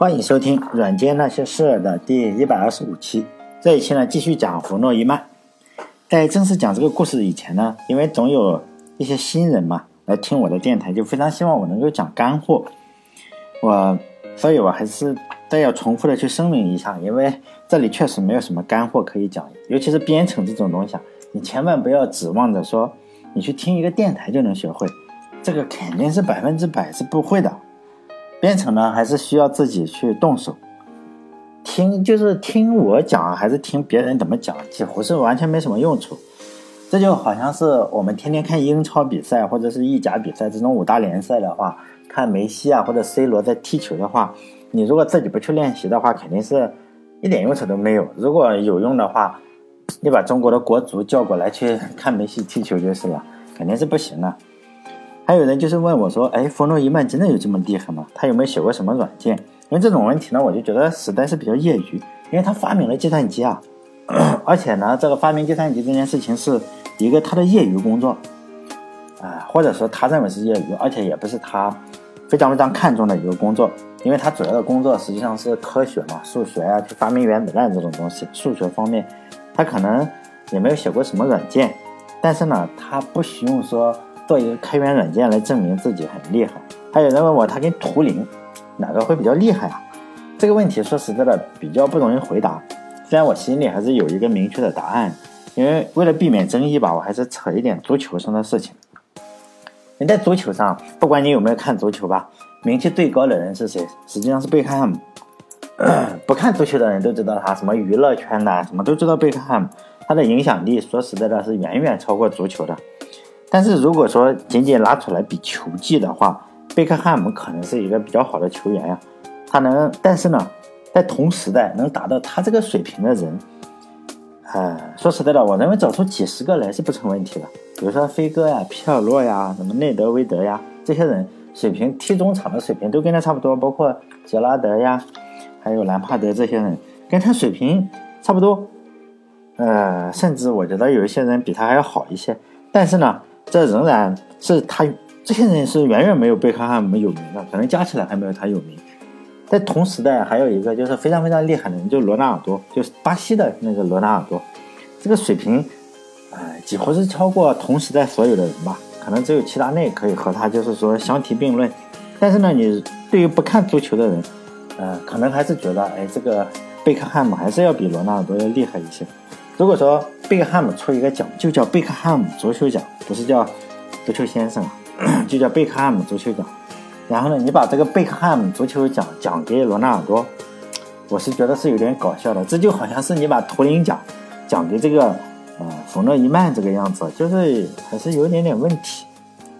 欢迎收听《软件那些事》的第一百二十五期。这一期呢，继续讲弗诺伊曼。在正式讲这个故事以前呢，因为总有一些新人嘛来听我的电台，就非常希望我能够讲干货。我，所以我还是再要重复的去声明一下，因为这里确实没有什么干货可以讲，尤其是编程这种东西，啊，你千万不要指望着说你去听一个电台就能学会，这个肯定是百分之百是不会的。编程呢，还是需要自己去动手。听就是听我讲，还是听别人怎么讲，几乎是完全没什么用处。这就好像是我们天天看英超比赛或者是意甲比赛这种五大联赛的话，看梅西啊或者 C 罗在踢球的话，你如果自己不去练习的话，肯定是一点用处都没有。如果有用的话，你把中国的国足叫过来去 看梅西踢球就是了，肯定是不行的。还有人就是问我说：“哎，冯诺依曼真的有这么厉害吗？他有没有写过什么软件？”因为这种问题呢，我就觉得实在是比较业余。因为他发明了计算机啊，而且呢，这个发明计算机这件事情是一个他的业余工作，啊，或者说他认为是业余，而且也不是他非常非常看重的一个工作。因为他主要的工作实际上是科学嘛，数学呀，去发明原子弹这种东西。数学方面，他可能也没有写过什么软件，但是呢，他不需用说。做一个开源软件来证明自己很厉害。还有人问我，他跟图灵哪个会比较厉害啊？这个问题说实在的比较不容易回答。虽然我心里还是有一个明确的答案，因为为了避免争议吧，我还是扯一点足球上的事情。你在足球上，不管你有没有看足球吧，名气最高的人是谁？实际上是贝克汉姆。不看足球的人都知道他，什么娱乐圈的什么都知道贝克汉姆。他的影响力说实在的，是远远超过足球的。但是如果说仅仅拿出来比球技的话，贝克汉姆可能是一个比较好的球员呀。他能，但是呢，在同时代能达到他这个水平的人，呃，说实在的，我认为找出几十个来是不成问题的。比如说飞哥呀、皮尔洛呀、什么内德维德呀，这些人水平踢中场的水平都跟他差不多，包括杰拉德呀，还有兰帕德这些人跟他水平差不多。呃，甚至我觉得有一些人比他还要好一些。但是呢。这仍然是他这些人是远远没有贝克汉姆有名的，可能加起来还没有他有名。在同时代还有一个就是非常非常厉害的人，就是罗纳尔多，就是巴西的那个罗纳尔多，这个水平，呃，几乎是超过同时代所有的人吧。可能只有齐达内可以和他就是说相提并论。但是呢，你对于不看足球的人，呃，可能还是觉得，哎，这个贝克汉姆还是要比罗纳尔多要厉害一些。如果说贝克汉姆出一个奖，就叫贝克汉姆足球奖，不是叫足球先生，就叫贝克汉姆足球奖。然后呢，你把这个贝克汉姆足球奖奖给罗纳尔多，我是觉得是有点搞笑的。这就好像是你把图灵奖奖给这个呃冯诺依曼这个样子，就是还是有点点问题。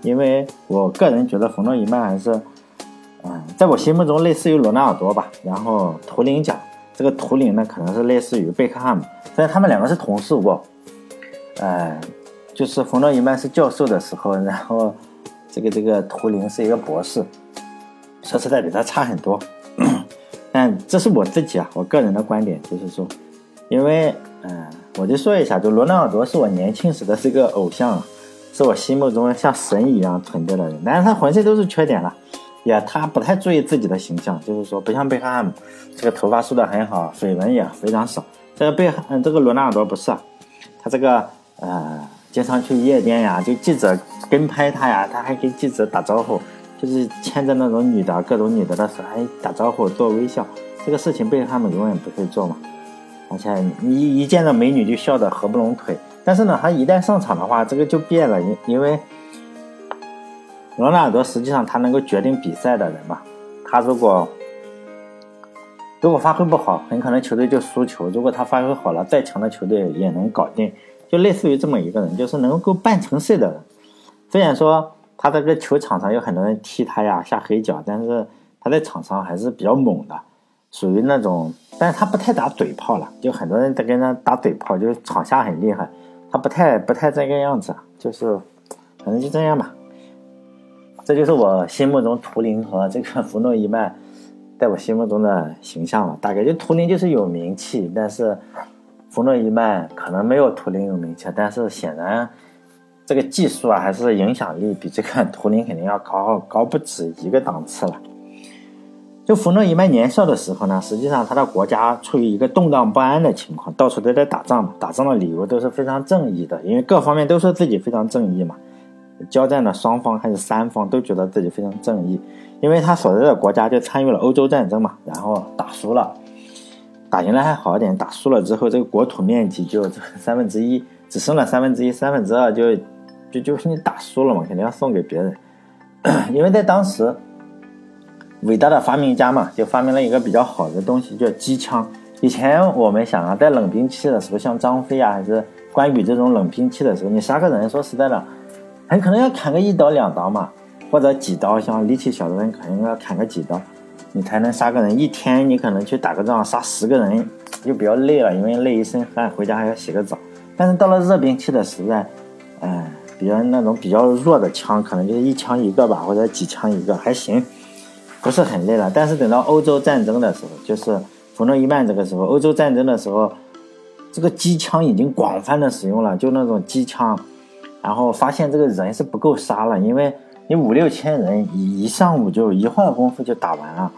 因为我个人觉得冯诺依曼还是，嗯，在我心目中类似于罗纳尔多吧。然后图灵奖。这个图灵呢，可能是类似于贝克汉姆，但他们两个是同事过，呃，就是冯诺依曼是教授的时候，然后这个这个图灵是一个博士，说实在比他差很多，但这是我自己啊，我个人的观点就是说，因为嗯，我就说一下，就罗纳尔多是我年轻时的这个偶像，是我心目中像神一样存在的人，但是他浑身都是缺点了。也他不太注意自己的形象，就是说不像贝克汉姆，这个头发梳得很好，绯闻也非常少。这个贝汉，这个罗纳尔多不是，他这个呃，经常去夜店呀，就记者跟拍他呀，他还跟记者打招呼，就是牵着那种女的，各种女的的手还打招呼做微笑。这个事情贝克汉姆永远不会做嘛，而且一一见到美女就笑得合不拢腿。但是呢，他一旦上场的话，这个就变了，因因为。罗纳尔多实际上他能够决定比赛的人嘛，他如果如果发挥不好，很可能球队就输球；如果他发挥好了，再强的球队也能搞定。就类似于这么一个人，就是能够办成事的人。虽然说他这个球场上有很多人踢他呀、下黑脚，但是他在场上还是比较猛的，属于那种，但是他不太打嘴炮了。就很多人在跟他打嘴炮，就是场下很厉害，他不太不太这个样子，就是反正就这样吧。这就是我心目中图灵和这个 弗诺伊曼，在我心目中的形象了。大概就图灵就是有名气，但是弗诺伊曼可能没有图灵有名气，但是显然这个技术啊，还是影响力比这个 图灵肯定要高高不止一个档次了。就弗诺伊曼年少的时候呢，实际上他的国家处于一个动荡不安的情况，到处都在打仗嘛，打仗的理由都是非常正义的，因为各方面都说自己非常正义嘛。交战的双方还是三方都觉得自己非常正义，因为他所在的国家就参与了欧洲战争嘛，然后打输了，打赢了还好一点，打输了之后这个国土面积就三分之一，只剩了三分之一、三分之二，就就就是你打输了嘛，肯定要送给别人，因为在当时。伟大的发明家嘛，就发明了一个比较好的东西，叫机枪。以前我们想啊，在冷兵器的时候，像张飞啊，还是关羽这种冷兵器的时候，你杀个人，说实在的，很可能要砍个一刀两刀嘛，或者几刀。像力气小的人，可能要砍个几刀，你才能杀个人。一天你可能去打个仗，杀十个人就比较累了，因为累一身汗，回家还要洗个澡。但是到了热兵器的时代，哎，比较那种比较弱的枪，可能就是一枪一个吧，或者几枪一个，还行。不是很累了，但是等到欧洲战争的时候，就是弗诺伊曼这个时候，欧洲战争的时候，这个机枪已经广泛的使用了，就那种机枪，然后发现这个人是不够杀了，因为你五六千人一一上午就一会儿功夫就打完了，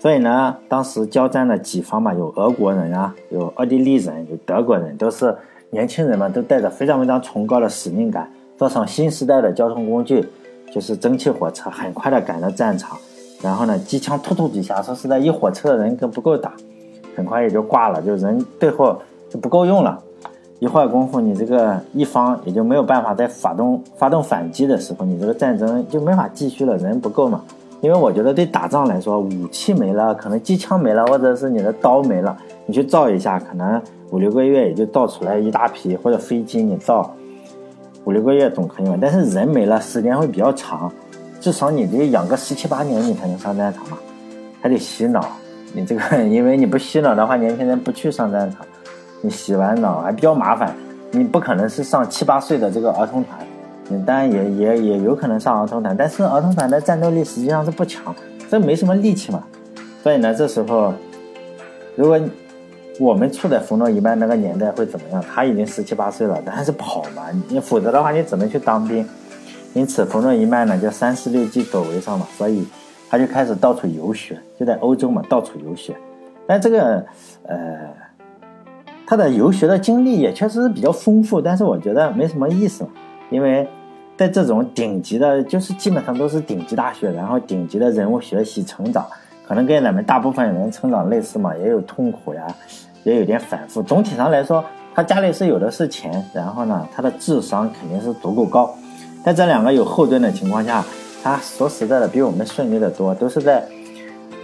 所以呢，当时交战的几方嘛，有俄国人啊，有奥地利人，有德国人，都是年轻人嘛，都带着非常非常崇高的使命感，坐上新时代的交通工具，就是蒸汽火车，很快的赶到战场。然后呢，机枪突突几下，说实在，一火车的人都不够打，很快也就挂了，就人最后就不够用了。一会儿功夫，你这个一方也就没有办法再发动发动反击的时候，你这个战争就没法继续了，人不够嘛。因为我觉得对打仗来说，武器没了，可能机枪没了，或者是你的刀没了，你去造一下，可能五六个月也就造出来一大批，或者飞机你造五六个月总可以嘛。但是人没了，时间会比较长。至少你得养个十七八年，你才能上战场嘛，还得洗脑。你这个，因为你不洗脑的话，年轻人不去上战场。你洗完澡还比较麻烦，你不可能是上七八岁的这个儿童团。你当然也也也有可能上儿童团，但是儿童团的战斗力实际上是不强，这没什么力气嘛。所以呢，这时候如果我们处在弗诺伊曼那个年代会怎么样？他已经十七八岁了，但是跑嘛，你否则的话，你只能去当兵。因此，弗诺伊曼呢就三十六计走为上嘛，所以他就开始到处游学，就在欧洲嘛到处游学。但这个，呃，他的游学的经历也确实是比较丰富，但是我觉得没什么意思，因为在这种顶级的，就是基本上都是顶级大学，然后顶级的人物学习成长，可能跟咱们大部分人成长类似嘛，也有痛苦呀，也有点反复。总体上来说，他家里是有的是钱，然后呢，他的智商肯定是足够高。在这两个有后盾的情况下，他说实在的比我们顺利的多，都是在，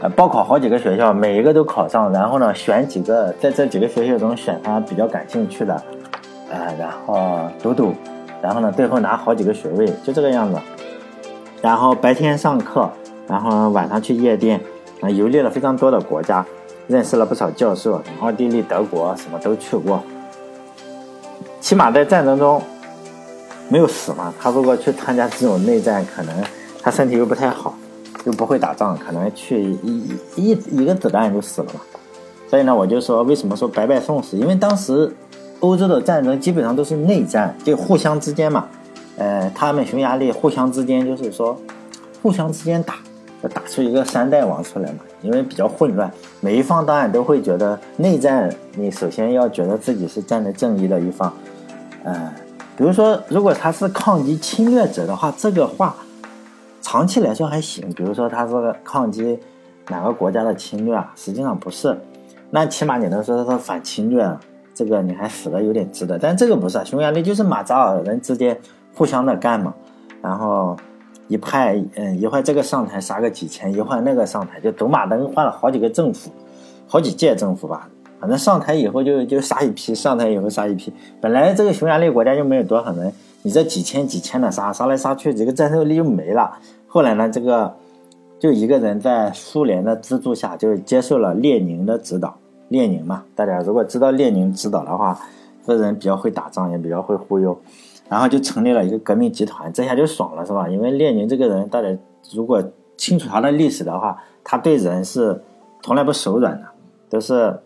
呃，报考好几个学校，每一个都考上，然后呢，选几个在这几个学校中选他比较感兴趣的，呃，然后读读，然后呢，最后拿好几个学位，就这个样子。然后白天上课，然后晚上去夜店，啊，游历了非常多的国家，认识了不少教授，奥地利、德国什么都去过，起码在战争中。没有死嘛？他如果去参加这种内战，可能他身体又不太好，又不会打仗，可能去一一一个子弹就死了嘛。所以呢，我就说，为什么说白白送死？因为当时欧洲的战争基本上都是内战，就互相之间嘛。呃，他们匈牙利互相之间就是说，互相之间打，打出一个三代王出来嘛。因为比较混乱，每一方当然都会觉得内战，你首先要觉得自己是站在正义的一方，呃。比如说，如果他是抗击侵略者的话，这个话长期来说还行。比如说他是抗击哪个国家的侵略啊，实际上不是。那起码你能说他是反侵略，这个你还死的有点值得。但这个不是，匈牙利就是马扎尔人之间互相的干嘛，然后一派，嗯，一会这个上台杀个几千，一会那个上台就走马灯换了好几个政府，好几届政府吧。反正上台以后就就杀一批，上台以后杀一批。本来这个匈牙利国家就没有多少人，你这几千几千的杀，杀来杀去，这个战斗力就没了。后来呢，这个就一个人在苏联的资助下，就是接受了列宁的指导。列宁嘛，大家如果知道列宁指导的话，这人比较会打仗，也比较会忽悠，然后就成立了一个革命集团，这下就爽了，是吧？因为列宁这个人，大家如果清楚他的历史的话，他对人是从来不手软的，都是。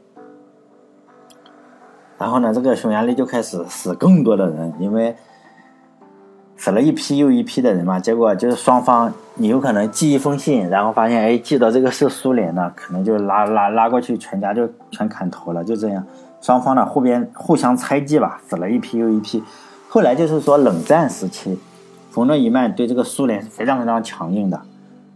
然后呢，这个匈牙利就开始死更多的人，因为死了一批又一批的人嘛，结果就是双方你有可能寄一封信，然后发现哎寄的这个是苏联的，可能就拉拉拉过去，全家就全砍头了，就这样，双方呢互边互相猜忌吧，死了一批又一批。后来就是说冷战时期，冯诺依曼对这个苏联是非常非常强硬的。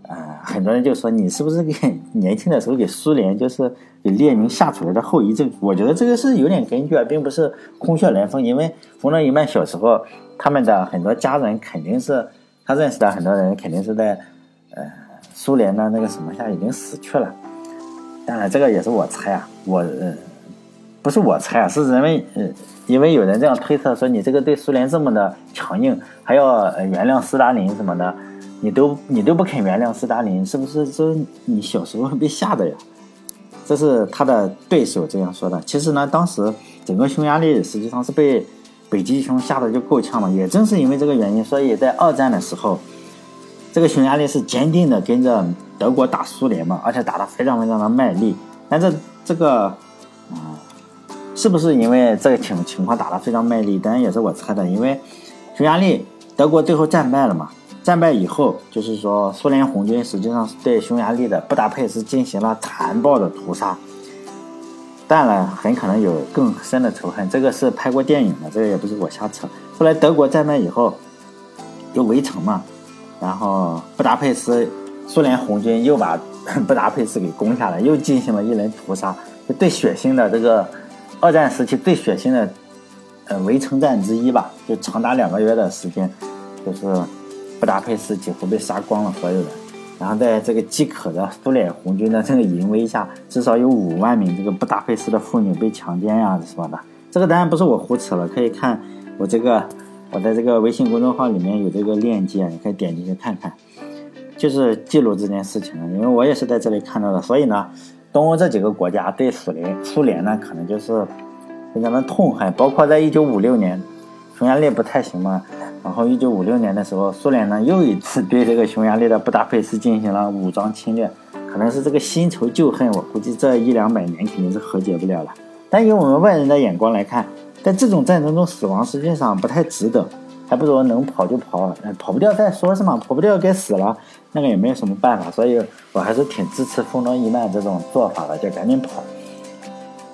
呃，很多人就说你是不是给 年轻的时候给苏联就是给列宁下出来的后遗症？我觉得这个是有点根据啊，并不是空穴来风。因为冯诺依曼小时候，他们的很多家人肯定是他认识的很多人肯定是在呃苏联的那个什么下已经死去了。当然，这个也是我猜啊，我呃不是我猜啊，是人们呃因为有人这样推测说你这个对苏联这么的强硬，还要原谅斯大林什么的。你都你都不肯原谅斯大林，是不是这你小时候被吓的呀？这是他的对手这样说的。其实呢，当时整个匈牙利实际上是被北极熊吓得就够呛了。也正是因为这个原因，所以在二战的时候，这个匈牙利是坚定的跟着德国打苏联嘛，而且打得非常非常的卖力。但这这个啊，是不是因为这个情情况打得非常卖力？当然也是我猜的，因为匈牙利德国最后战败了嘛。战败以后，就是说，苏联红军实际上是对匈牙利的布达佩斯进行了残暴的屠杀。当然，很可能有更深的仇恨，这个是拍过电影的，这个也不是我瞎扯。后来德国战败以后，又围城嘛，然后布达佩斯，苏联红军又把 布达佩斯给攻下来，又进行了一轮屠杀，就最血腥的这个二战时期最血腥的呃围城战之一吧，就长达两个月的时间，就是。布达佩斯几乎被杀光了所有人，然后在这个饥渴的苏联红军的这个淫威下，至少有五万名这个布达佩斯的妇女被强奸呀什么的。这个当然不是我胡扯了，可以看我这个我在这个微信公众号里面有这个链接，你可以点进去看看，就是记录这件事情的，因为我也是在这里看到的。所以呢，东欧这几个国家对苏联苏联呢，可能就是非常的痛恨，包括在一九五六年，匈牙利不太行嘛。然后，一九五六年的时候，苏联呢又一次对这个匈牙利的布达佩斯进行了武装侵略，可能是这个新仇旧恨，我估计这一两百年肯定是和解不了了。但以我们外人的眼光来看，在这种战争中死亡实际上不太值得，还不如能跑就跑，跑不掉再说，是吗？跑不掉该死了，那个也没有什么办法，所以我还是挺支持冯诺依曼这种做法的，就赶紧跑。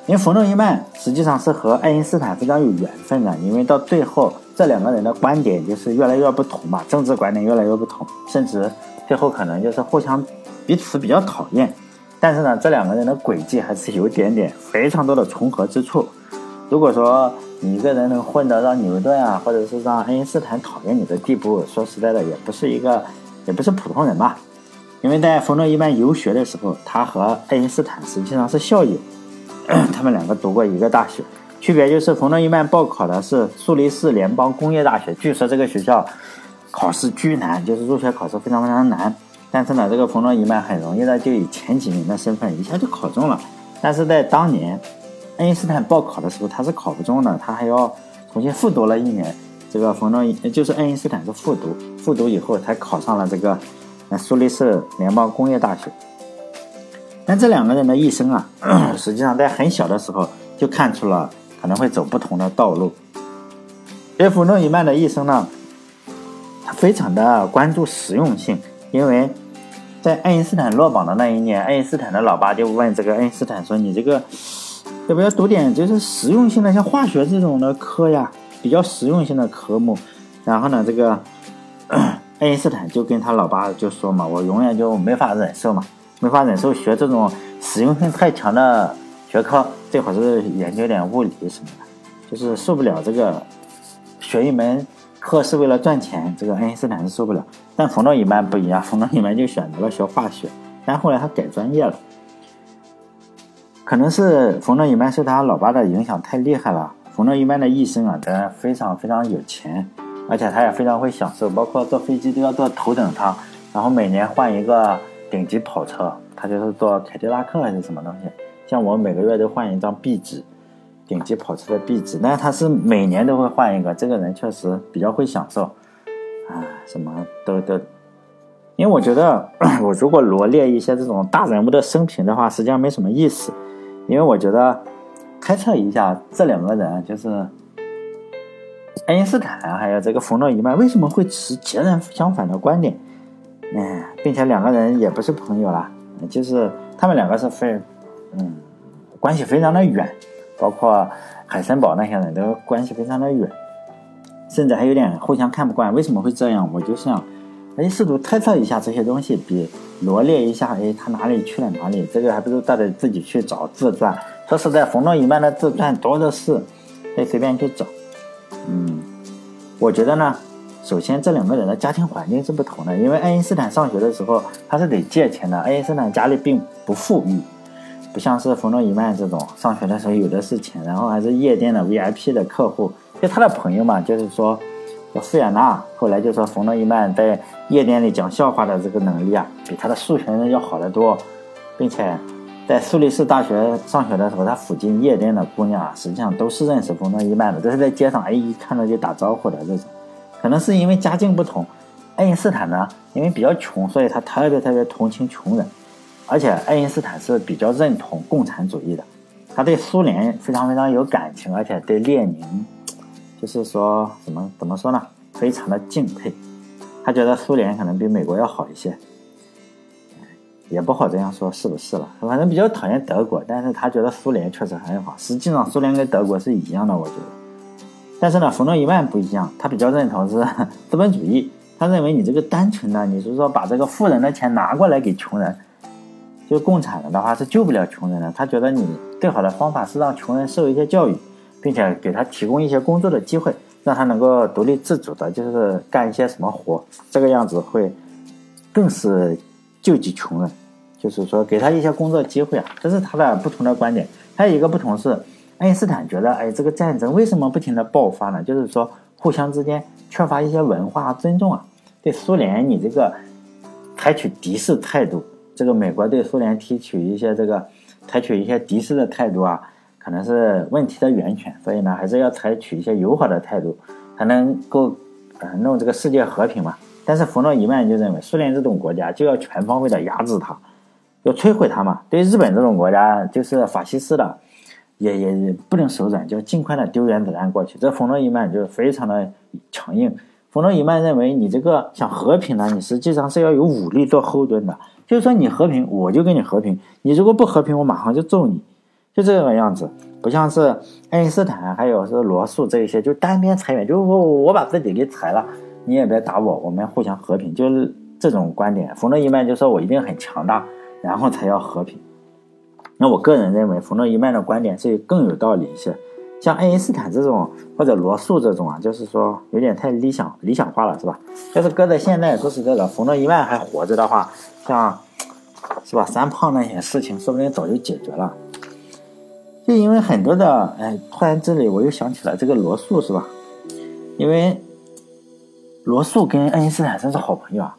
因为冯诺依曼实际上是和爱因斯坦非常有缘分的，因为到最后。这两个人的观点就是越来越不同嘛，政治观点越来越不同，甚至最后可能就是互相彼此比较讨厌。但是呢，这两个人的轨迹还是有点点非常多的重合之处。如果说你一个人能混到让牛顿啊，或者是让爱因斯坦讨厌你的地步，说实在的，也不是一个，也不是普通人吧。因为在冯诺依曼游学的时候，他和爱因斯坦实际上是校友，他们两个读过一个大学。区别就是冯诺依曼报考的是苏黎世联邦工业大学，据说这个学校考试巨难，就是入学考试非常非常难。但是呢，这个冯诺依曼很容易的就以前几名的身份一下就考中了。但是在当年爱因斯坦报考的时候，他是考不中的，他还要重新复读了一年。这个冯诺依就是爱因斯坦是复读，复读以后才考上了这个苏黎世联邦工业大学。但这两个人的一生啊，实际上在很小的时候就看出了。可能会走不同的道路。而弗诺伊曼的一生呢，他非常的关注实用性，因为在爱因斯坦落榜的那一年，爱因斯坦的老爸就问这个爱因斯坦说：“你这个要不要读点就是实用性的，像化学这种的科呀，比较实用性的科目？”然后呢，这个 爱因斯坦就跟他老爸就说嘛：“我永远就没法忍受嘛，没法忍受学这种实用性太强的。”学科最好是研究点物理什么的，就是受不了这个学一门课是为了赚钱，这个爱因斯坦是受不了。但冯诺依曼不一样，冯诺依曼就选择了学化学，但后来他改专业了。可能是冯诺依曼受他老爸的影响太厉害了。冯诺依曼的一生啊，他非常非常有钱，而且他也非常会享受，包括坐飞机都要坐头等舱，然后每年换一个顶级跑车，他就是坐凯迪拉克还是什么东西。像我每个月都换一张壁纸，顶级跑车的壁纸，但是他是每年都会换一个。这个人确实比较会享受，啊，什么都都。因为我觉得，我如果罗列一些这种大人物的生平的话，实际上没什么意思。因为我觉得，猜测一下，这两个人就是爱因斯坦还有这个冯诺依曼为什么会持截然相反的观点？嗯，并且两个人也不是朋友啦，就是他们两个是非，嗯，关系非常的远，包括海森堡那些人都关系非常的远，甚至还有点互相看不惯。为什么会这样？我就想，哎，试图猜测一下这些东西，比罗列一下，哎，他哪里去了哪里？这个还不如大家自己去找自传。说实在，冯诺依曼的自传多的是，可以随便去找。嗯，我觉得呢。首先，这两个人的家庭环境是不同的，因为爱因斯坦上学的时候他是得借钱的。爱因斯坦家里并不富裕，不像是冯诺依曼这种上学的时候有的是钱，然后还是夜店的 VIP 的客户。就他的朋友嘛，就是说，叫费尔纳，后来就说冯诺依曼在夜店里讲笑话的这个能力啊，比他的数学要好得多，并且在苏黎世大学上学的时候，他附近夜店的姑娘啊，实际上都是认识冯诺依曼的，都是在街上哎一看到就打招呼的这种。可能是因为家境不同，爱因斯坦呢，因为比较穷，所以他特别特别同情穷人，而且爱因斯坦是比较认同共产主义的，他对苏联非常非常有感情，而且对列宁，就是说怎么怎么说呢，非常的敬佩，他觉得苏联可能比美国要好一些，也不好这样说是不是了，反正比较讨厌德国，但是他觉得苏联确实很好，实际上苏联跟德国是一样的，我觉得。但是呢，冯诺依曼不一样，他比较认同是 资本主义。他认为你这个单纯的，你是说把这个富人的钱拿过来给穷人，就共产党的话是救不了穷人的。他觉得你最好的方法是让穷人受一些教育，并且给他提供一些工作的机会，让他能够独立自主的，就是干一些什么活，这个样子会更是救济穷人。就是说给他一些工作机会啊，这是他的不同的观点。还有一个不同是。爱因斯坦觉得，哎，这个战争为什么不停的爆发呢？就是说，互相之间缺乏一些文化尊重啊。对苏联，你这个采取敌视态度，这个美国对苏联提取一些这个采取一些敌视的态度啊，可能是问题的源泉。所以呢，还是要采取一些友好的态度，才能够呃弄这个世界和平嘛。但是冯诺依曼就认为，苏联这种国家就要全方位的压制它，要摧毁它嘛。对日本这种国家，就是法西斯的。也也不能手软，就尽快的丢原子弹过去。这冯诺依曼就非常的强硬。冯诺依曼认为，你这个想和平呢，你实际上是要有武力做后盾的。就是说，你和平，我就跟你和平；你如果不和平，我马上就揍你。就这个样子，不像是爱因斯坦还有是罗素这一些，就单边裁员，就是我我把自己给裁了，你也别打我，我们互相和平，就是这种观点。冯诺依曼就说我一定很强大，然后才要和平。那我个人认为，冯诺依曼的观点是更有道理一些。像爱因斯坦这种或者罗素这种啊，就是说有点太理想理想化了，是吧？要是搁在现在，说实在的，冯诺依曼还活着的话，像是吧，三胖那些事情，说不定早就解决了。就因为很多的，哎，突然这里我又想起来这个罗素，是吧？因为罗素跟爱因斯坦真是好朋友啊。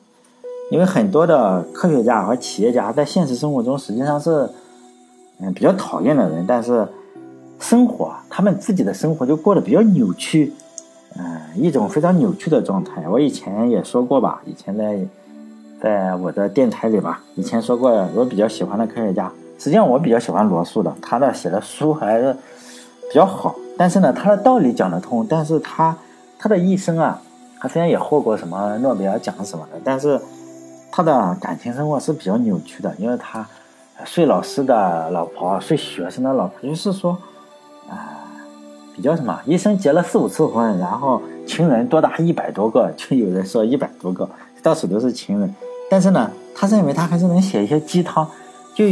因为很多的科学家和企业家在现实生活中实际上是。嗯，比较讨厌的人，但是生活，他们自己的生活就过得比较扭曲，嗯，一种非常扭曲的状态。我以前也说过吧，以前在在我的电台里吧，以前说过我比较喜欢的科学家，实际上我比较喜欢罗素的，他的写的书还是比较好。但是呢，他的道理讲得通，但是他他的一生啊，他虽然也获过什么诺贝尔奖什么的，但是他的感情生活是比较扭曲的，因为他。睡老师的老婆，睡学生的老婆，就是说，比较什么，一生结了四五次婚，然后情人多达一百多个，就有人说一百多个，到处都是情人。但是呢，他认为他还是能写一些鸡汤，就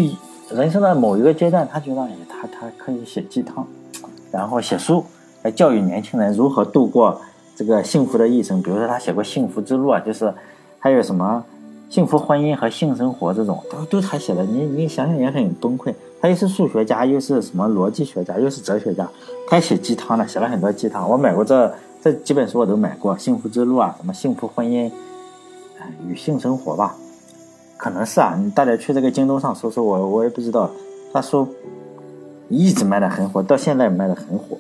人生的某一个阶段，他觉得，他他可以写鸡汤，然后写书来教育年轻人如何度过这个幸福的一生。比如说，他写过《幸福之路》啊，就是还有什么。幸福婚姻和性生活这种都都他写的，你你想想也很崩溃。他又是数学家，又是什么逻辑学家，又是哲学家，他写鸡汤的，写了很多鸡汤。我买过这这几本书，我都买过，《幸福之路》啊，什么幸福婚姻与性生活吧，可能是啊。你大家去这个京东上搜搜，我我也不知道。他书一直卖的很火，到现在卖的很火。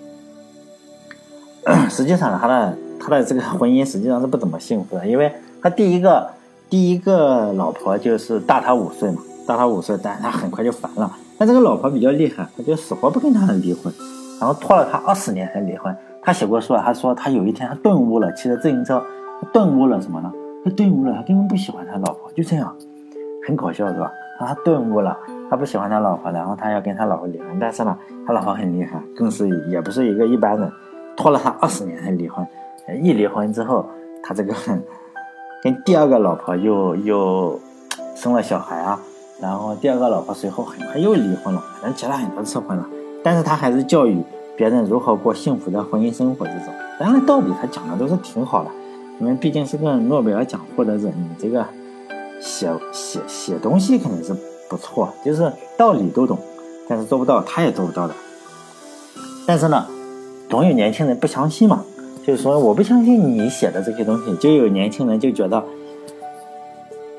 实际上，他的他的这个婚姻实际上是不怎么幸福的，因为他第一个。第一个老婆就是大他五岁嘛，大他五岁，但他很快就烦了。但这个老婆比较厉害，他就死活不跟他离婚，然后拖了他二十年才离婚。他写过书啊，他说他有一天他顿悟了，骑着自行车，他顿悟了什么呢？他顿悟了，他根本不喜欢他老婆，就这样，很搞笑是吧？他顿悟了，他不喜欢他老婆，然后他要跟他老婆离婚，但是呢，他老婆很厉害，更是也不是一个一般人，拖了他二十年才离婚。一离婚之后，他这个 跟第二个老婆又又生了小孩啊，然后第二个老婆随后很快又离婚了，反正结了很多次婚了。但是他还是教育别人如何过幸福的婚姻生活这种。当然道理他讲的都是挺好的，因为毕竟是个诺贝尔奖获得者，你这个写写写东西肯定是不错，就是道理都懂，但是做不到，他也做不到的。但是呢，总有年轻人不相信嘛。就是说，我不相信你写的这些东西，就有年轻人就觉得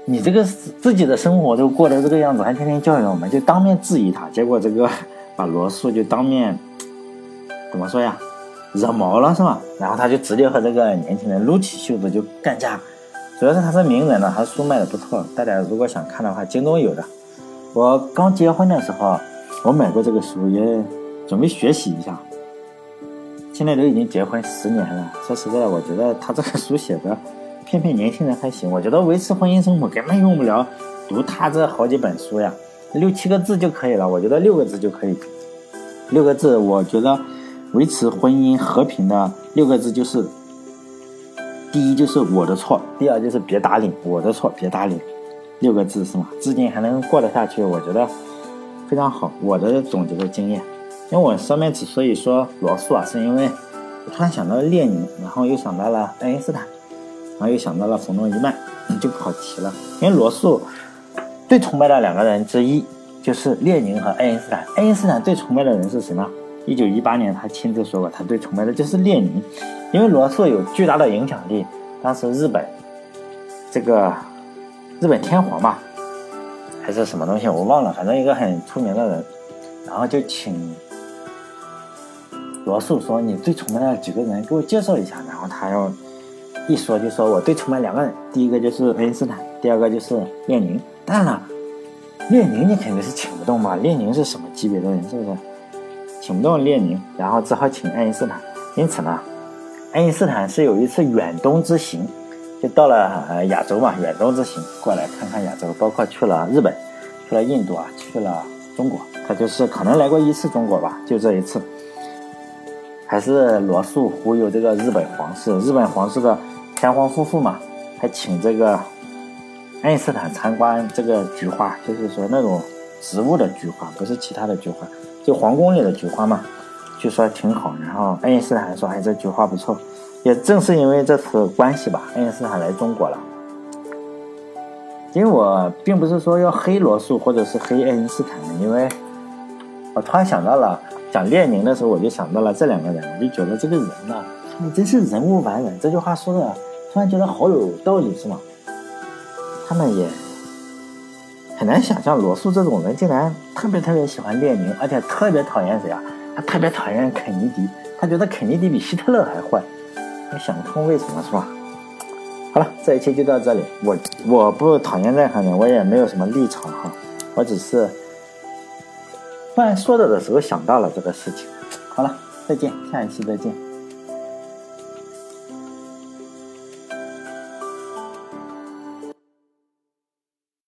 你这个自己的生活都过得这个样子，还天天教育我们，就当面质疑他。结果这个把罗素就当面怎么说呀，惹毛了是吧？然后他就直接和这个年轻人撸起袖子就干架。主要是他是名人呢，他书卖的不错。大家如果想看的话，京东有的。我刚结婚的时候，我买过这个书，也准备学习一下。现在都已经结婚十年了，说实在的，我觉得他这个书写的，骗骗年轻人还行。我觉得维持婚姻生活根本用不了读他这好几本书呀，六七个字就可以了。我觉得六个字就可以，六个字，我觉得维持婚姻和平的六个字就是：第一就是我的错，第二就是别打脸，我的错别打脸，六个字是吗？至今还能过得下去，我觉得非常好。我的总结的经验。因为我上面之所以说罗素啊，是因为我突然想到列宁，然后又想到了爱因斯坦，然后又想到了冯诺依曼，就跑题了。因为罗素最崇拜的两个人之一就是列宁和爱因斯坦。爱因斯坦最崇拜的人是谁呢？一九一八年他亲自说过，他最崇拜的就是列宁，因为罗素有巨大的影响力。当时日本这个日本天皇吧，还是什么东西我忘了，反正一个很出名的人，然后就请。罗素说：“你最崇拜的几个人，给我介绍一下。”然后他要一说就说：“我最崇拜两个人，第一个就是爱因斯坦，第二个就是列宁。当然了，列宁你肯定是请不动吧？列宁是什么级别的人？是不是请不动列宁？然后只好请爱因斯坦。因此呢，爱因斯坦是有一次远东之行，就到了呃亚洲嘛，远东之行过来看看亚洲，包括去了日本，去了印度啊，去了中国。他就是可能来过一次中国吧，就这一次。”还是罗素忽悠这个日本皇室，日本皇室的天皇夫妇嘛，还请这个爱因斯坦参观这个菊花，就是说那种植物的菊花，不是其他的菊花，就皇宫里的菊花嘛，据说挺好。然后爱因斯坦说：“哎，这菊花不错。”也正是因为这次关系吧，爱因斯坦来中国了。因为我并不是说要黑罗素或者是黑爱因斯坦，因为我突然想到了。讲列宁的时候，我就想到了这两个人，我就觉得这个人呢，他们真是人无完人。这句话说的，突然觉得好有道理，是吗？他们也很难想象，罗素这种人竟然特别特别喜欢列宁，而且特别讨厌谁啊？他特别讨厌肯尼迪，他觉得肯尼迪比希特勒还坏。你想不通为什么，是吧？好了，这一期就到这里。我我不讨厌任何人，我也没有什么立场哈，我只是。突然说着的时候想到了这个事情，好了，再见，下一期再见。